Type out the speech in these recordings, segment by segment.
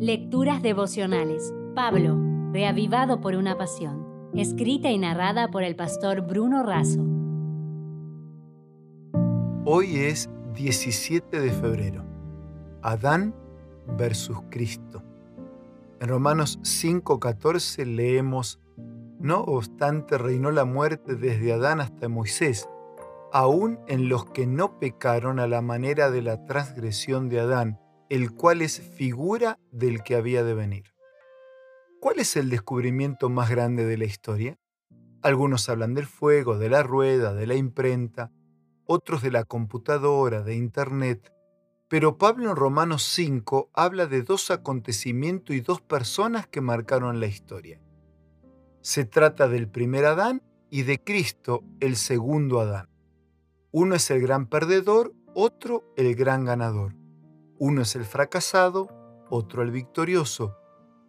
Lecturas devocionales. Pablo, reavivado por una pasión. Escrita y narrada por el pastor Bruno Razo. Hoy es 17 de febrero. Adán versus Cristo. En Romanos 5:14 leemos, No obstante reinó la muerte desde Adán hasta Moisés, aún en los que no pecaron a la manera de la transgresión de Adán, el cual es figura del que había de venir. ¿Cuál es el descubrimiento más grande de la historia? Algunos hablan del fuego, de la rueda, de la imprenta, otros de la computadora, de Internet, pero Pablo en Romanos 5 habla de dos acontecimientos y dos personas que marcaron la historia. Se trata del primer Adán y de Cristo, el segundo Adán. Uno es el gran perdedor, otro el gran ganador. Uno es el fracasado, otro el victorioso.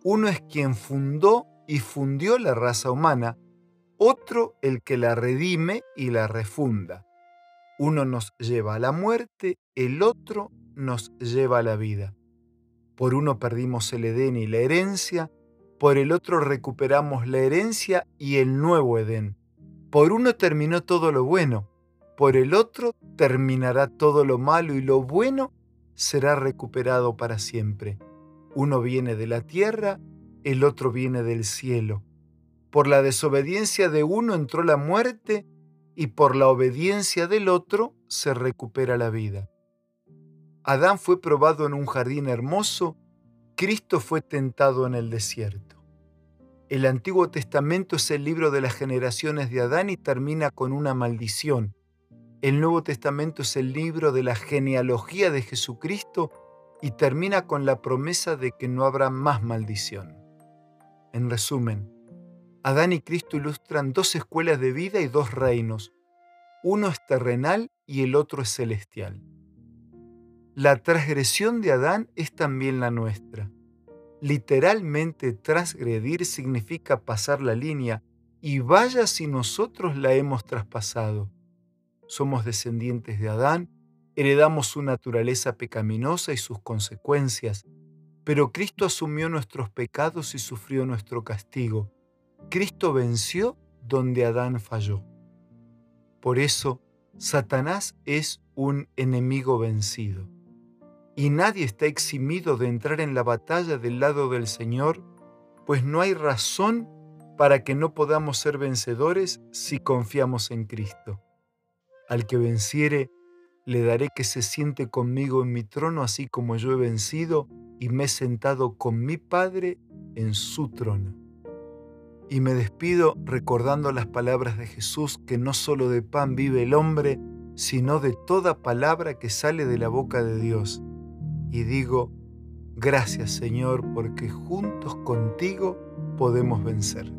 Uno es quien fundó y fundió la raza humana, otro el que la redime y la refunda. Uno nos lleva a la muerte, el otro nos lleva a la vida. Por uno perdimos el Edén y la herencia, por el otro recuperamos la herencia y el nuevo Edén. Por uno terminó todo lo bueno, por el otro terminará todo lo malo y lo bueno será recuperado para siempre. Uno viene de la tierra, el otro viene del cielo. Por la desobediencia de uno entró la muerte y por la obediencia del otro se recupera la vida. Adán fue probado en un jardín hermoso, Cristo fue tentado en el desierto. El Antiguo Testamento es el libro de las generaciones de Adán y termina con una maldición. El Nuevo Testamento es el libro de la genealogía de Jesucristo y termina con la promesa de que no habrá más maldición. En resumen, Adán y Cristo ilustran dos escuelas de vida y dos reinos. Uno es terrenal y el otro es celestial. La transgresión de Adán es también la nuestra. Literalmente transgredir significa pasar la línea y vaya si nosotros la hemos traspasado. Somos descendientes de Adán, heredamos su naturaleza pecaminosa y sus consecuencias, pero Cristo asumió nuestros pecados y sufrió nuestro castigo. Cristo venció donde Adán falló. Por eso, Satanás es un enemigo vencido y nadie está eximido de entrar en la batalla del lado del Señor, pues no hay razón para que no podamos ser vencedores si confiamos en Cristo. Al que venciere, le daré que se siente conmigo en mi trono, así como yo he vencido y me he sentado con mi Padre en su trono. Y me despido recordando las palabras de Jesús, que no solo de pan vive el hombre, sino de toda palabra que sale de la boca de Dios y digo, gracias Señor, porque juntos contigo podemos vencer.